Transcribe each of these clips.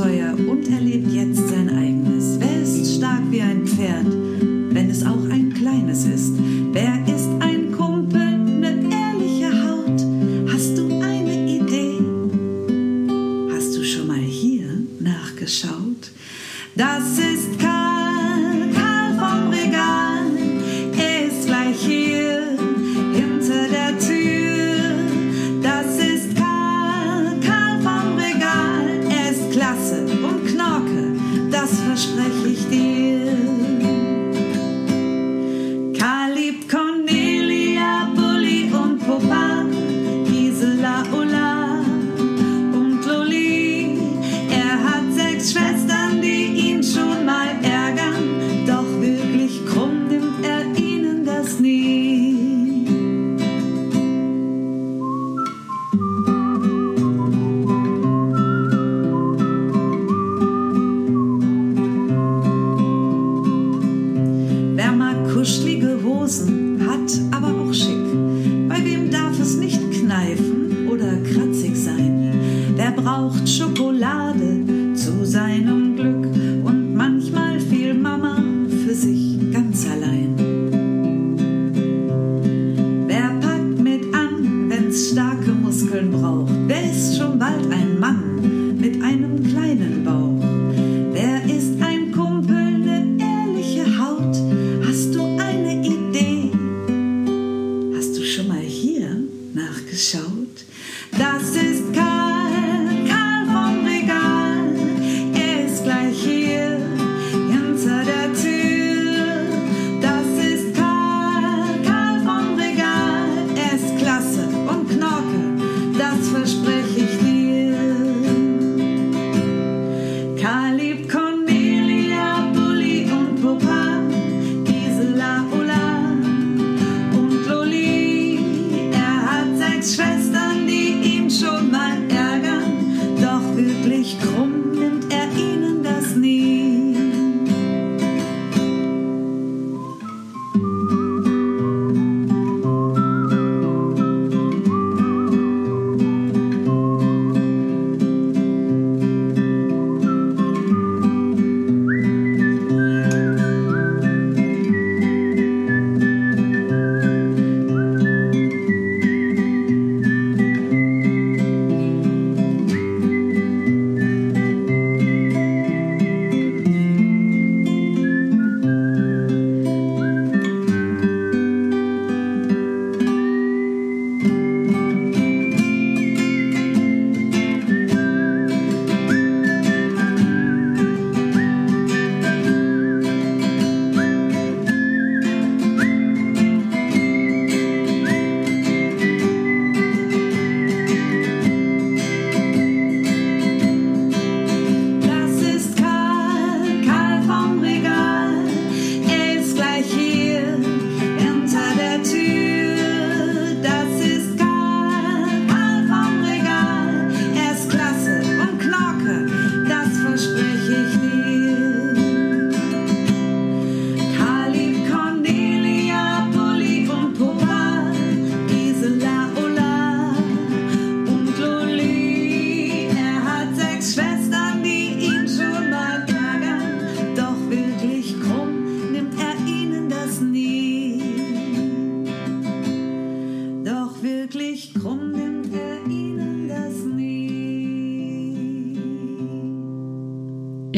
Abenteuer und erlebt verspreche ich dir.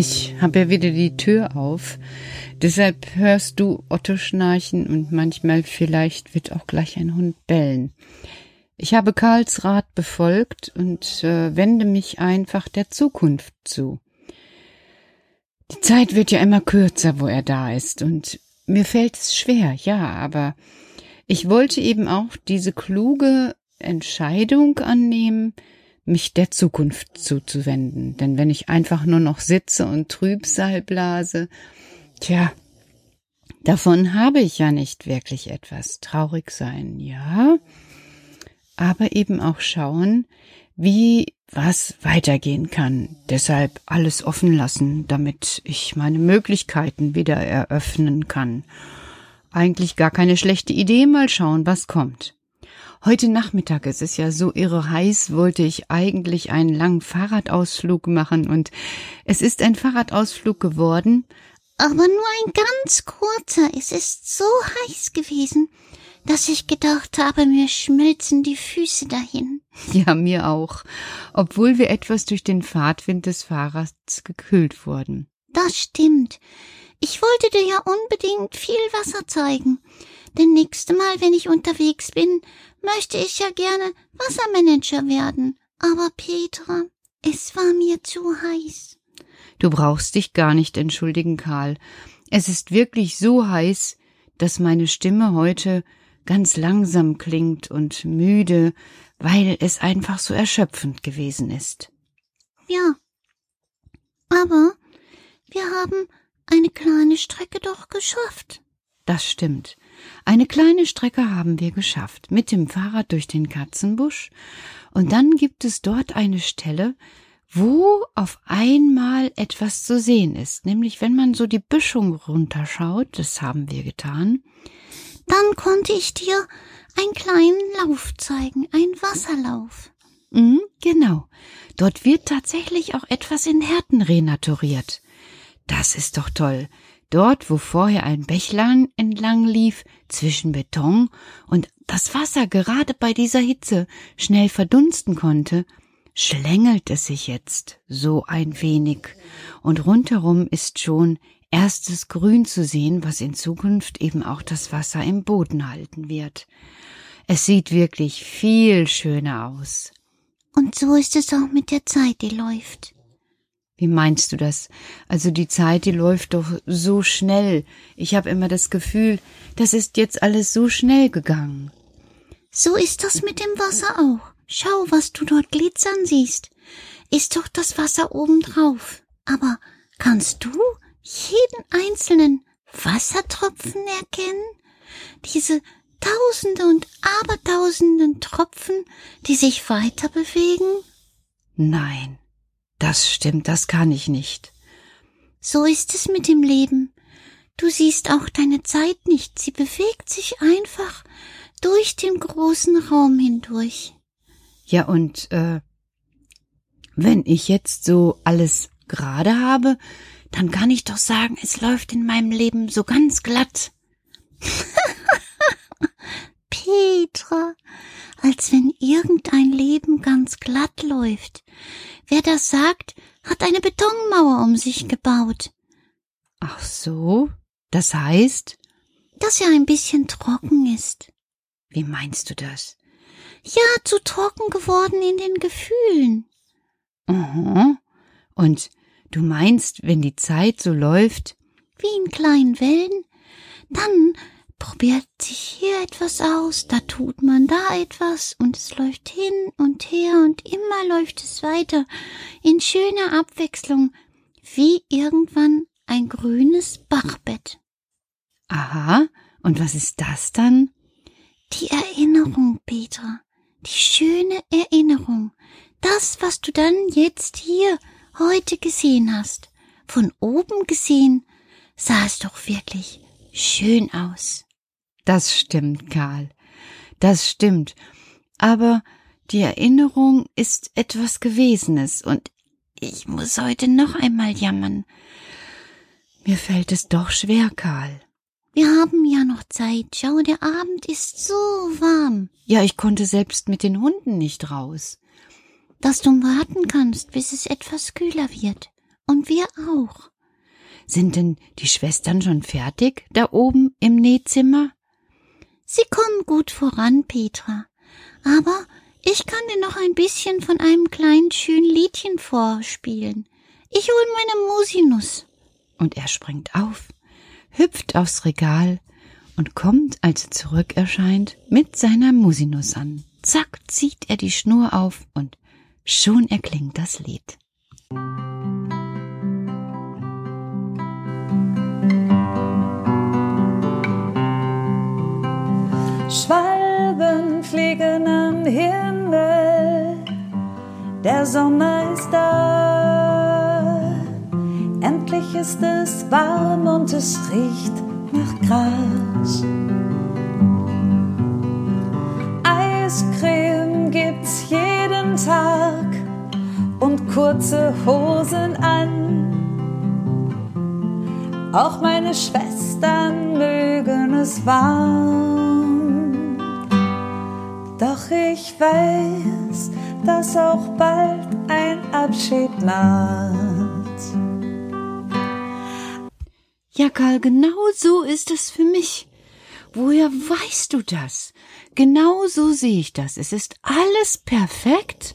Ich habe ja wieder die Tür auf. Deshalb hörst du Otto schnarchen und manchmal vielleicht wird auch gleich ein Hund bellen. Ich habe Karls Rat befolgt und äh, wende mich einfach der Zukunft zu. Die Zeit wird ja immer kürzer, wo er da ist, und mir fällt es schwer, ja, aber ich wollte eben auch diese kluge Entscheidung annehmen, mich der Zukunft zuzuwenden. Denn wenn ich einfach nur noch sitze und Trübsal blase, tja, davon habe ich ja nicht wirklich etwas. Traurig sein, ja, aber eben auch schauen, wie was weitergehen kann. Deshalb alles offen lassen, damit ich meine Möglichkeiten wieder eröffnen kann. Eigentlich gar keine schlechte Idee, mal schauen, was kommt. Heute Nachmittag, es ist ja so irre heiß, wollte ich eigentlich einen langen Fahrradausflug machen und es ist ein Fahrradausflug geworden. Aber nur ein ganz kurzer. Es ist so heiß gewesen, dass ich gedacht habe, mir schmelzen die Füße dahin. Ja, mir auch, obwohl wir etwas durch den Fahrtwind des Fahrrads gekühlt wurden. Das stimmt. Ich wollte dir ja unbedingt viel Wasser zeigen. Denn nächste Mal, wenn ich unterwegs bin, möchte ich ja gerne Wassermanager werden. Aber Petra, es war mir zu heiß. Du brauchst dich gar nicht entschuldigen, Karl. Es ist wirklich so heiß, dass meine Stimme heute ganz langsam klingt und müde, weil es einfach so erschöpfend gewesen ist. Ja. Aber wir haben eine kleine Strecke doch geschafft. Das stimmt. Eine kleine Strecke haben wir geschafft, mit dem Fahrrad durch den Katzenbusch, und dann gibt es dort eine Stelle, wo auf einmal etwas zu sehen ist, nämlich wenn man so die Büschung runterschaut, das haben wir getan, dann konnte ich dir einen kleinen Lauf zeigen, einen Wasserlauf. Mhm, genau. Dort wird tatsächlich auch etwas in Härten renaturiert. Das ist doch toll. Dort, wo vorher ein Bächlein entlang lief, zwischen Beton und das Wasser gerade bei dieser Hitze schnell verdunsten konnte, schlängelt es sich jetzt so ein wenig, und rundherum ist schon erstes Grün zu sehen, was in Zukunft eben auch das Wasser im Boden halten wird. Es sieht wirklich viel schöner aus. Und so ist es auch mit der Zeit, die läuft. Wie meinst du das? Also die Zeit, die läuft doch so schnell. Ich habe immer das Gefühl, das ist jetzt alles so schnell gegangen. So ist das mit dem Wasser auch. Schau, was du dort glitzern siehst. Ist doch das Wasser obendrauf. Aber kannst du jeden einzelnen Wassertropfen erkennen? Diese Tausende und Abertausenden Tropfen, die sich weiter bewegen? Nein, das stimmt, das kann ich nicht. So ist es mit dem Leben. Du siehst auch deine Zeit nicht, sie bewegt sich einfach durch den großen Raum hindurch. Ja, und äh, wenn ich jetzt so alles gerade habe, dann kann ich doch sagen, es läuft in meinem Leben so ganz glatt. Petra, als wenn irgendein Leben ganz glatt läuft. Wer das sagt, hat eine Betonmauer um sich gebaut. Ach so, das heißt? Dass er ein bisschen trocken ist. Wie meinst du das? Ja, zu trocken geworden in den Gefühlen. Aha. Und du meinst, wenn die Zeit so läuft? Wie in kleinen Wellen? Dann probiert sich hier etwas aus, da tut man da etwas und es läuft hin und her und immer läuft es weiter in schöner Abwechslung, wie irgendwann ein grünes Bachbett. Aha, und was ist das dann? Die Erinnerung, Petra, die schöne Erinnerung, das, was du dann jetzt hier heute gesehen hast. Von oben gesehen sah es doch wirklich schön aus. Das stimmt, Karl. Das stimmt. Aber die Erinnerung ist etwas Gewesenes und ich muss heute noch einmal jammern. Mir fällt es doch schwer, Karl. Wir haben ja noch Zeit. Schau, der Abend ist so warm. Ja, ich konnte selbst mit den Hunden nicht raus. Dass du warten kannst, bis es etwas kühler wird. Und wir auch. Sind denn die Schwestern schon fertig da oben im Nähzimmer? Sie kommen gut voran, Petra. Aber ich kann dir noch ein bisschen von einem kleinen schönen Liedchen vorspielen. Ich hol meine Musinus. Und er springt auf, hüpft aufs Regal und kommt, als er zurück erscheint, mit seiner Musinus an. Zack, zieht er die Schnur auf und schon erklingt das Lied. Schwalben fliegen am Himmel, Der Sommer ist da. Endlich ist es warm und es riecht nach Gras. Eiscreme gibt's jeden Tag und kurze Hosen an. Auch meine Schwestern mögen es warm. Doch ich weiß, dass auch bald ein Abschied naht. Ja, Karl, genau so ist es für mich. Woher weißt du das? Genau so sehe ich das. Es ist alles perfekt.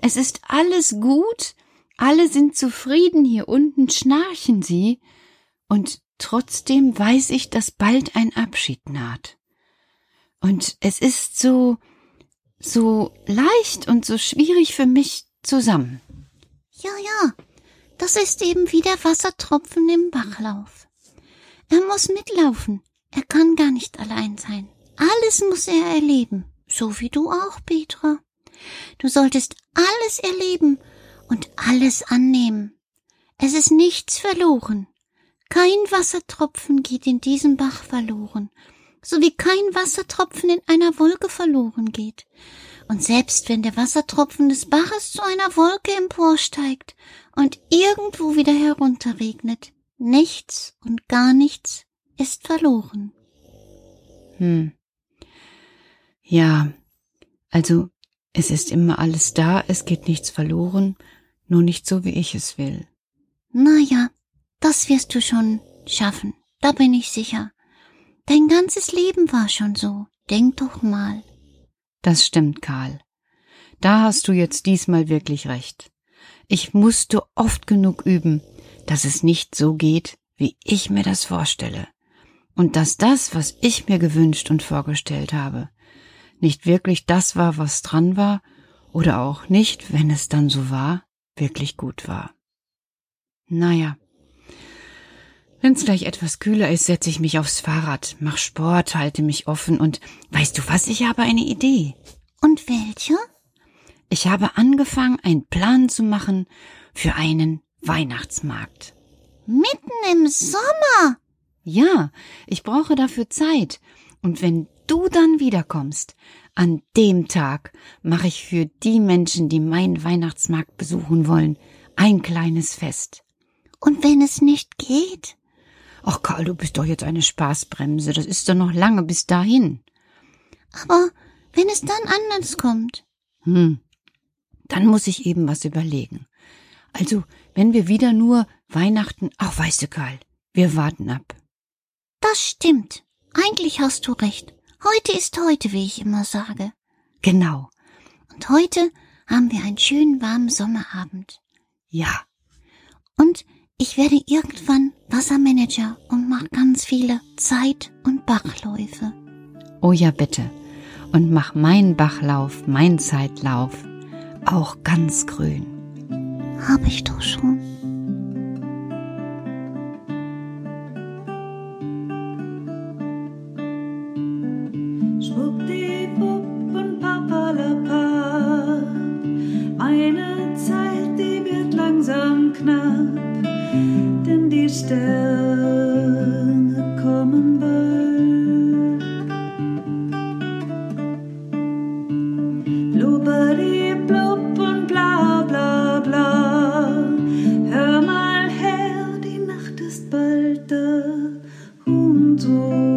Es ist alles gut. Alle sind zufrieden. Hier unten schnarchen sie und trotzdem weiß ich, dass bald ein Abschied naht. Und es ist so, so leicht und so schwierig für mich zusammen. Ja, ja, das ist eben wie der Wassertropfen im Bachlauf. Er muss mitlaufen, er kann gar nicht allein sein. Alles muss er erleben, so wie du auch, Petra. Du solltest alles erleben und alles annehmen. Es ist nichts verloren. Kein Wassertropfen geht in diesem Bach verloren, so wie kein Wassertropfen in einer Wolke verloren geht. Und selbst wenn der Wassertropfen des Baches zu einer Wolke emporsteigt und irgendwo wieder herunterregnet, nichts und gar nichts ist verloren. Hm. Ja, also es ist immer alles da, es geht nichts verloren, nur nicht so, wie ich es will. Na ja, das wirst du schon schaffen, da bin ich sicher. Dein ganzes Leben war schon so, denk doch mal. Das stimmt, Karl. Da hast du jetzt diesmal wirklich recht. Ich musste oft genug üben, dass es nicht so geht, wie ich mir das vorstelle. Und dass das, was ich mir gewünscht und vorgestellt habe, nicht wirklich das war, was dran war, oder auch nicht, wenn es dann so war, wirklich gut war. Naja, Wenn's gleich etwas kühler ist, setze ich mich aufs Fahrrad, mach Sport, halte mich offen und weißt du was, ich habe eine Idee. Und welche? Ich habe angefangen, einen Plan zu machen für einen Weihnachtsmarkt. Mitten im Sommer. Ja, ich brauche dafür Zeit. Und wenn du dann wiederkommst, an dem Tag mache ich für die Menschen, die meinen Weihnachtsmarkt besuchen wollen, ein kleines Fest. Und wenn es nicht geht? Ach Karl, du bist doch jetzt eine Spaßbremse. Das ist doch noch lange bis dahin. Aber wenn es dann anders kommt. Hm. Dann muss ich eben was überlegen. Also, wenn wir wieder nur Weihnachten. Ach, weißt du, Karl, wir warten ab. Das stimmt. Eigentlich hast du recht. Heute ist heute, wie ich immer sage. Genau. Und heute haben wir einen schönen warmen Sommerabend. Ja. Und ich werde irgendwann Wassermanager und mache ganz viele Zeit- und Bachläufe. Oh ja, bitte. Und mach meinen Bachlauf, mein Zeitlauf auch ganz grün. Hab ich doch schon. Bald da. Und